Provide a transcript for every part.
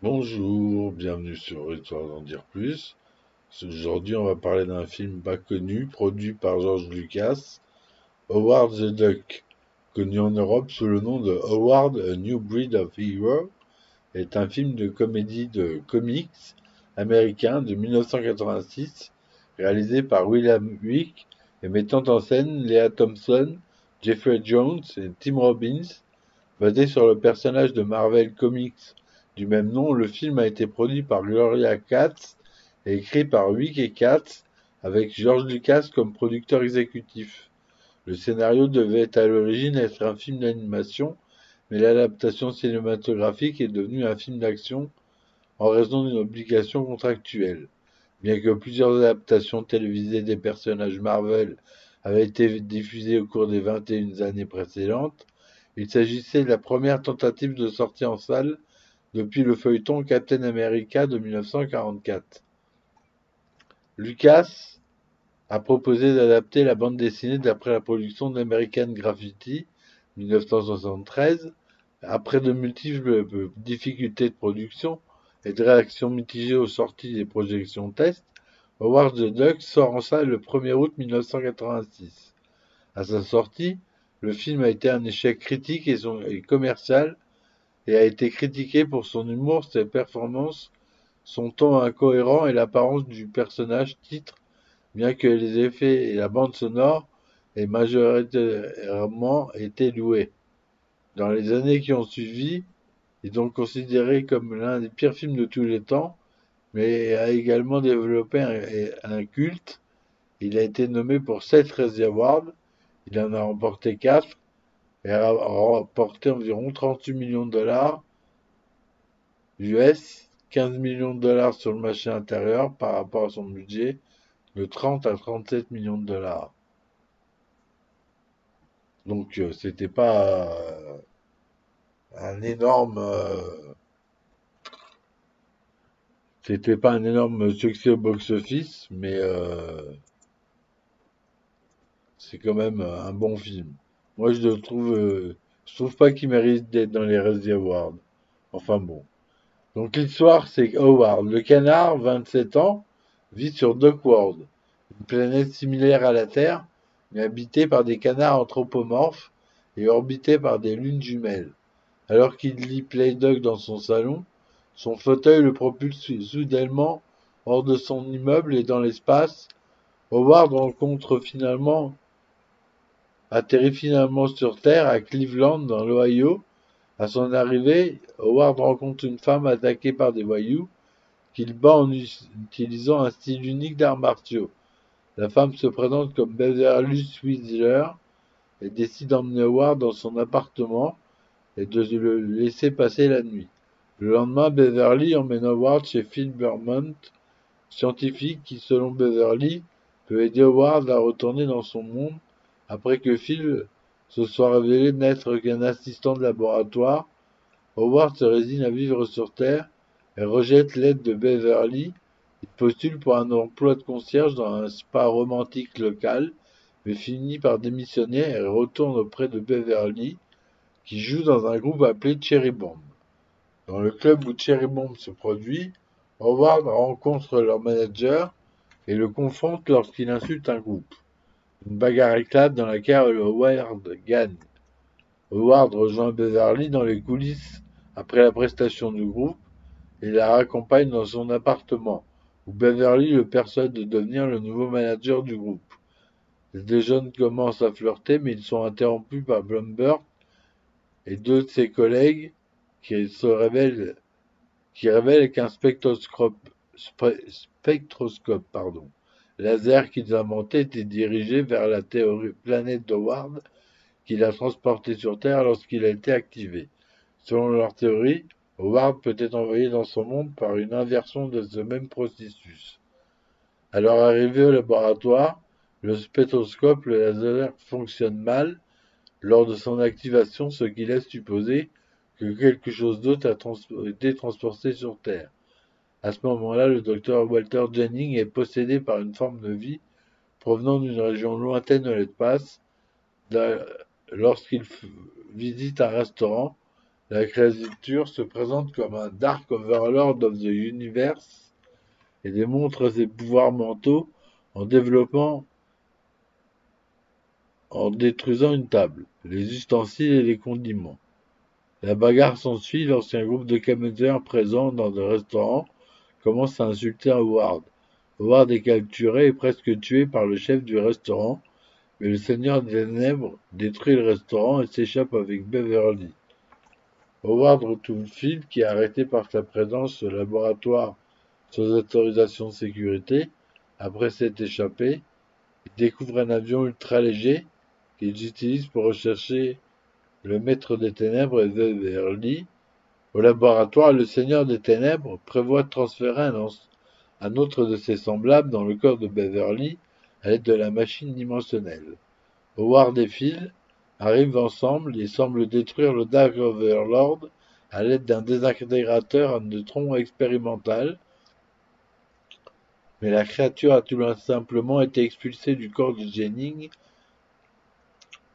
Bonjour, bienvenue sur Histoire d'en dire plus. Aujourd'hui, on va parler d'un film pas connu, produit par George Lucas, Howard the Duck, connu en Europe sous le nom de Howard A New Breed of Hero, est un film de comédie de comics américain de 1986, réalisé par William Wick et mettant en scène Lea Thompson, Jeffrey Jones et Tim Robbins, basé sur le personnage de Marvel Comics du même nom, le film a été produit par Gloria Katz et écrit par et Katz, avec George Lucas comme producteur exécutif. Le scénario devait à l'origine être un film d'animation, mais l'adaptation cinématographique est devenue un film d'action en raison d'une obligation contractuelle. Bien que plusieurs adaptations télévisées des personnages Marvel avaient été diffusées au cours des 21 années précédentes, il s'agissait de la première tentative de sortie en salle depuis le feuilleton Captain America de 1944. Lucas a proposé d'adapter la bande dessinée d'après la production d'American Graffiti 1973. Après de multiples difficultés de production et de réactions mitigées aux sorties des projections test, Howard the Duck sort en salle le 1er août 1986. À sa sortie, le film a été un échec critique et, et commercial et a été critiqué pour son humour, ses performances, son ton incohérent et l'apparence du personnage titre, bien que les effets et la bande sonore aient majoritairement été loués. Dans les années qui ont suivi, il est donc considéré comme l'un des pires films de tous les temps, mais a également développé un, un culte. Il a été nommé pour 7 Razzie Awards, il en a remporté 4, et a rapporté environ 38 millions de dollars US, 15 millions de dollars sur le marché intérieur par rapport à son budget de 30 à 37 millions de dollars. Donc euh, c'était pas euh, un énorme euh, c'était pas un énorme succès au box-office, mais c'est quand même un bon film. Moi, je le trouve, euh, je trouve pas qu'il mérite d'être dans les Razzie Awards. Enfin bon. Donc l'histoire, c'est Howard, le canard, 27 ans, vit sur Duckworld, une planète similaire à la Terre, mais habitée par des canards anthropomorphes et orbitée par des lunes jumelles. Alors qu'il lit Playduck dans son salon, son fauteuil le propulse soudainement hors de son immeuble et dans l'espace. Howard rencontre finalement atterrit finalement sur Terre à Cleveland, dans l'Ohio. À son arrivée, Howard rencontre une femme attaquée par des voyous qu'il bat en utilisant un style unique d'arts martiaux. La femme se présente comme Beverly Switzer et décide d'emmener Howard dans son appartement et de le laisser passer la nuit. Le lendemain, Beverly emmène Howard chez Phil Bermont, scientifique qui, selon Beverly, peut aider Howard à retourner dans son monde après que Phil se soit révélé n'être qu'un assistant de laboratoire, Howard se résigne à vivre sur Terre et rejette l'aide de Beverly. Il postule pour un emploi de concierge dans un spa romantique local, mais finit par démissionner et retourne auprès de Beverly, qui joue dans un groupe appelé Cherry Bomb. Dans le club où Cherry Bomb se produit, Howard rencontre leur manager et le confronte lorsqu'il insulte un groupe. Une bagarre éclate dans laquelle Howard gagne. Howard rejoint Beverly dans les coulisses après la prestation du groupe et la raccompagne dans son appartement, où Beverly le persuade de devenir le nouveau manager du groupe. Les deux jeunes commencent à flirter, mais ils sont interrompus par Bloomberg et deux de ses collègues qui se révèlent, qui révèlent qu'un spectroscope, spectroscope pardon, laser qu'ils inventaient était dirigé vers la planète d'Howard qu'il a transporté sur Terre lorsqu'il a été activé. Selon leur théorie, Howard peut être envoyé dans son monde par une inversion de ce même processus. À leur arrivée au laboratoire, le spectroscope, le laser, fonctionne mal lors de son activation, ce qui laisse supposer que quelque chose d'autre a été transporté sur Terre. À ce moment-là, le docteur Walter Jennings est possédé par une forme de vie provenant d'une région lointaine de l'espace. Lorsqu'il visite un restaurant, La créature se présente comme un Dark Overlord of the Universe et démontre ses pouvoirs mentaux en développant en détruisant une table, les ustensiles et les condiments. La bagarre s'ensuit lorsqu'un groupe de caméras présents dans un restaurant commence à insulter Howard. Howard est capturé et presque tué par le chef du restaurant, mais le Seigneur des Ténèbres détruit le restaurant et s'échappe avec Beverly. Howard retrouve Phil qui est arrêté par sa présence au laboratoire sans autorisation de sécurité. Après s'être échappé, il découvre un avion ultra léger qu'ils utilisent pour rechercher le maître des ténèbres et Beverly. Au laboratoire, le Seigneur des ténèbres prévoit de transférer un, autre de ses semblables dans le corps de Beverly à l'aide de la machine dimensionnelle. Howard et Phil arrivent ensemble et semblent détruire le Dark Overlord à l'aide d'un désintégrateur à neutrons expérimental. Mais la créature a tout simplement été expulsée du corps de Jennings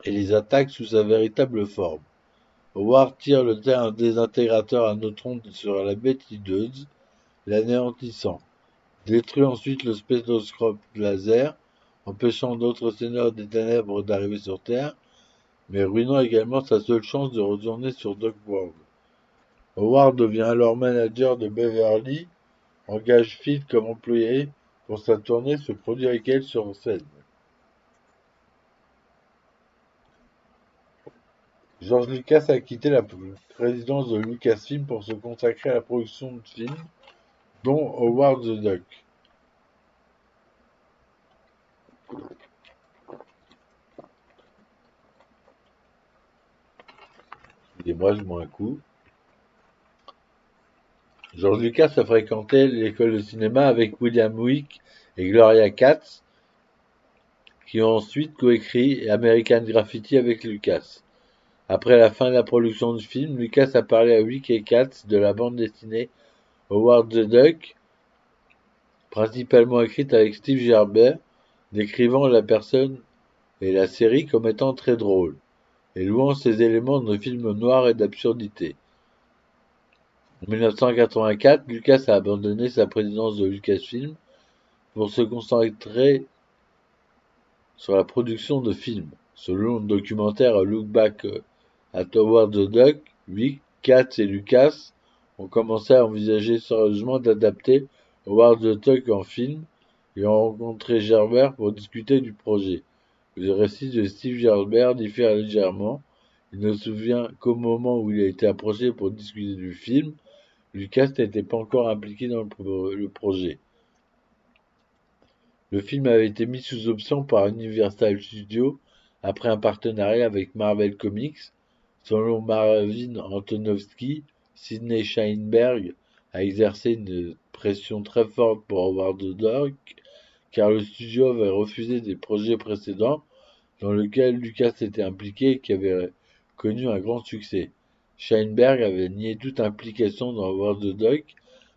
et les attaque sous sa véritable forme. Howard tire le désintégrateur à neutrons sur la bête hideuse, l'anéantissant. Détruit ensuite le spétoscope laser, empêchant d'autres seigneurs des ténèbres d'arriver sur Terre, mais ruinant également sa seule chance de retourner sur World. Howard devient alors manager de Beverly, engage Phil comme employé pour sa tournée se produire avec elle sur scène. George Lucas a quitté la présidence de Lucasfilm pour se consacrer à la production de films, dont Howard the Duck. Excusez-moi, je un coup. George Lucas a fréquenté l'école de cinéma avec William Wick et Gloria Katz, qui ont ensuite coécrit American Graffiti avec Lucas. Après la fin de la production du film, Lucas a parlé à Wick et Katz de la bande dessinée Howard the Duck, principalement écrite avec Steve Gerber, décrivant la personne et la série comme étant très drôle, et louant ces éléments de film noir et d'absurdité. En 1984, Lucas a abandonné sa présidence de Lucasfilm pour se concentrer sur la production de films. Selon le documentaire Look Back à Howard the Duck, Vic, Katz et Lucas ont commencé à envisager sérieusement d'adapter Howard the Duck en film et ont rencontré Gerber pour discuter du projet. Le récit de Steve Gerber diffère légèrement. Il ne se souvient qu'au moment où il a été approché pour discuter du film, Lucas n'était pas encore impliqué dans le projet. Le film avait été mis sous option par Universal Studios après un partenariat avec Marvel Comics Selon Marvin Antonovsky, Sidney Sheinberg a exercé une pression très forte pour Howard Duck, car le studio avait refusé des projets précédents dans lesquels Lucas était impliqué et qui avaient connu un grand succès. Sheinberg avait nié toute implication dans Howard Duck,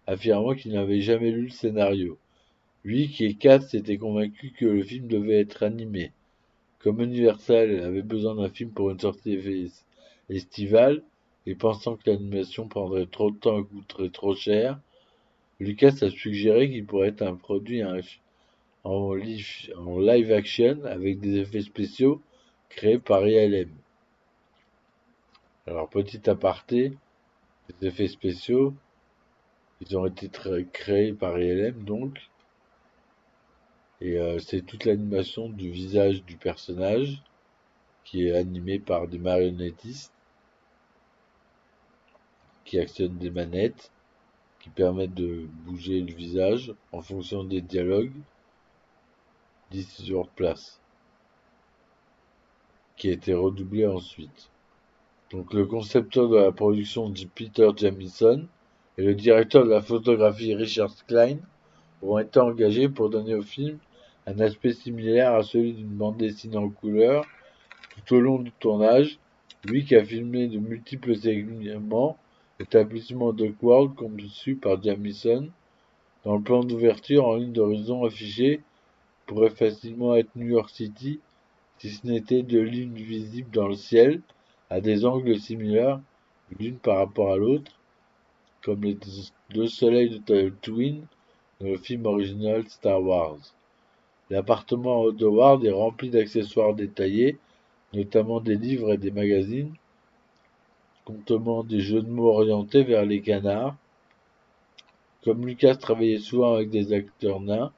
affirmant qu'il n'avait jamais lu le scénario. Lui, qui est Katz, était convaincu que le film devait être animé. Comme Universal avait besoin d'un film pour une sortie estivale, et pensant que l'animation prendrait trop de temps et coûterait trop cher, Lucas a suggéré qu'il pourrait être un produit en, live, action avec des effets spéciaux créés par ILM. Alors petit aparté, les effets spéciaux, ils ont été créés par ILM donc, et euh, c'est toute l'animation du visage du personnage qui est animé par des marionnettistes qui actionnent des manettes qui permettent de bouger le visage en fonction des dialogues d'ici sur place qui a été redoublé ensuite. Donc le concepteur de la production dit Peter Jamison et le directeur de la photographie Richard Klein ont été engagés pour donner au film un aspect similaire à celui d'une bande dessinée en couleur tout au long du tournage, lui qui a filmé de multiples segments Établissement World conçu par Jamison, dans le plan d'ouverture en ligne d'horizon affiché, pourrait facilement être New York City si ce n'était deux lignes visibles dans le ciel à des angles similaires l'une par rapport à l'autre, comme les deux soleils de Twin dans le film original Star Wars. L'appartement de Howard est rempli d'accessoires détaillés, notamment des livres et des magazines, contenant des jeux de mots orientés vers les canards. Comme Lucas travaillait souvent avec des acteurs nains,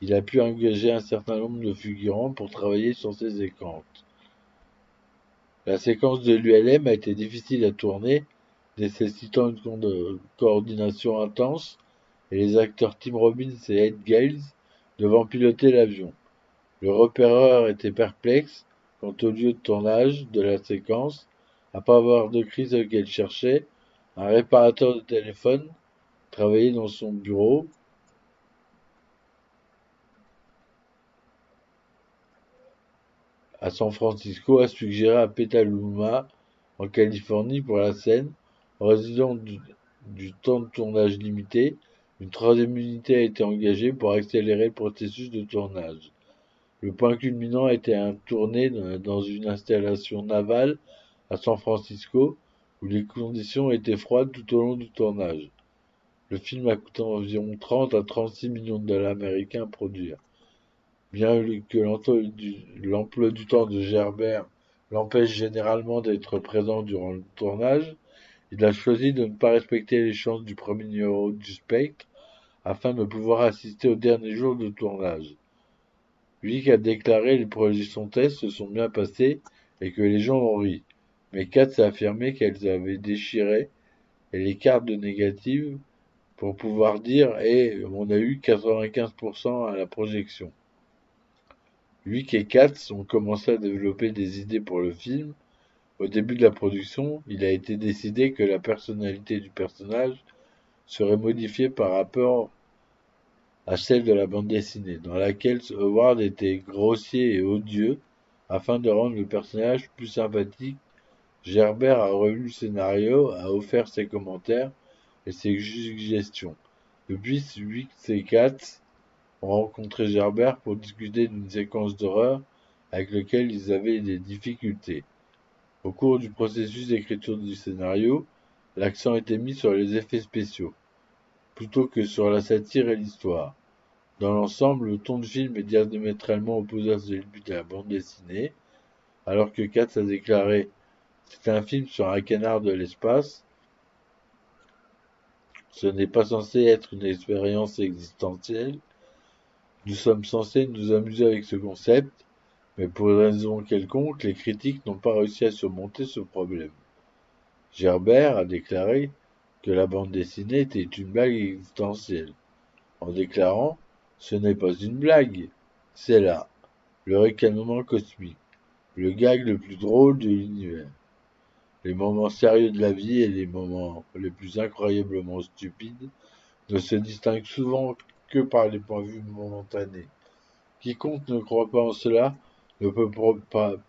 il a pu engager un certain nombre de figurants pour travailler sur ses séquences. La séquence de l'ULM a été difficile à tourner, nécessitant une coordination intense, et les acteurs Tim Robbins et Ed Giles devant piloter l'avion. Le repéreur était perplexe quant au lieu de tournage de la séquence, pas avoir de crise qu'elle cherchait, un réparateur de téléphone travaillait dans son bureau. à San Francisco a suggéré à Petaluma, en Californie, pour la scène, en raison du, temps de tournage limité, une troisième unité a été engagée pour accélérer le processus de tournage. Le point culminant a été un tourné dans une installation navale à San Francisco, où les conditions étaient froides tout au long du tournage. Le film a coûté environ 30 à 36 millions de dollars américains à produire. Bien que l'emploi du, temps de Gerbert l'empêche généralement d'être présent durant le tournage, il a choisi de ne pas respecter les chances du premier numéro du Spectre afin de pouvoir assister au dernier jour de tournage. Lui a déclaré les projections tests se sont bien passées et que les gens ont ri. Mais Katz a affirmé qu'elles avaient déchiré les cartes de négatives pour pouvoir dire et on a eu 95% à la projection. Wick et Katz ont commencé à développer des idées pour le film. Au début de la production, il a été décidé que la personnalité du personnage serait modifiée par rapport à celle de la bande dessinée, dans laquelle Howard était grossier et odieux. Afin de rendre le personnage plus sympathique, Gerbert a revu le scénario, a offert ses commentaires et ses suggestions. Depuis, Wick et Katz ont rencontré Gerbert pour discuter d'une séquence d'horreur avec laquelle ils avaient des difficultés. Au cours du processus d'écriture du scénario, l'accent était mis sur les effets spéciaux, plutôt que sur la satire et l'histoire. Dans l'ensemble, le ton du film est diamétralement opposé à celui de la bande dessinée, alors que Katz a déclaré c'est un film sur un canard de l'espace. Ce n'est pas censé être une expérience existentielle, nous sommes censés nous amuser avec ce concept, mais pour une raison quelconque, les critiques n'ont pas réussi à surmonter ce problème. Gerbert a déclaré que la bande dessinée était une blague existentielle, en déclarant Ce n'est pas une blague, c'est là, le ricanement cosmique, le gag le plus drôle de l'univers. Les moments sérieux de la vie et les moments les plus incroyablement stupides ne se distinguent souvent que par les points de vue momentanés. Quiconque ne croit pas en cela ne peut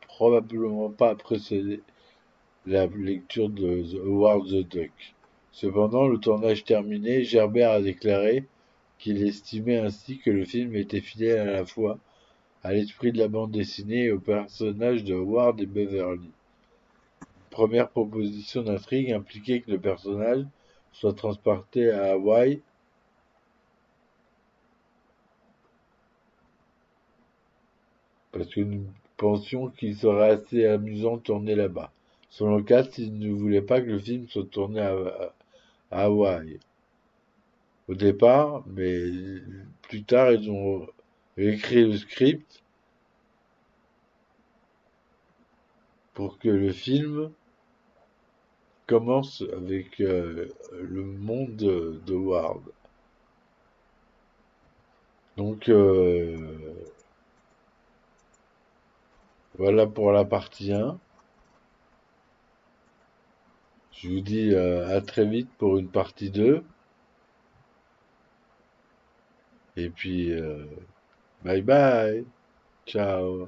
probablement pas apprécier la lecture de Howard the Duck. Cependant, le tournage terminé, Gerbert a déclaré qu'il estimait ainsi que le film était fidèle à la fois à l'esprit de la bande dessinée et au personnage de Howard et Beverly. Première proposition d'intrigue impliquait que le personnage soit transporté à Hawaï parce que nous pensions qu'il serait assez amusant de tourner là-bas. Selon Katz, il ne voulait pas que le film soit tourné à, à Hawaï. Au départ, mais plus tard, ils ont écrit le script pour que le film commence avec euh, le monde de, Ward. Donc, euh, voilà pour la partie 1. Je vous dis euh, à très vite pour une partie 2. Et puis, bye bye. Ciao.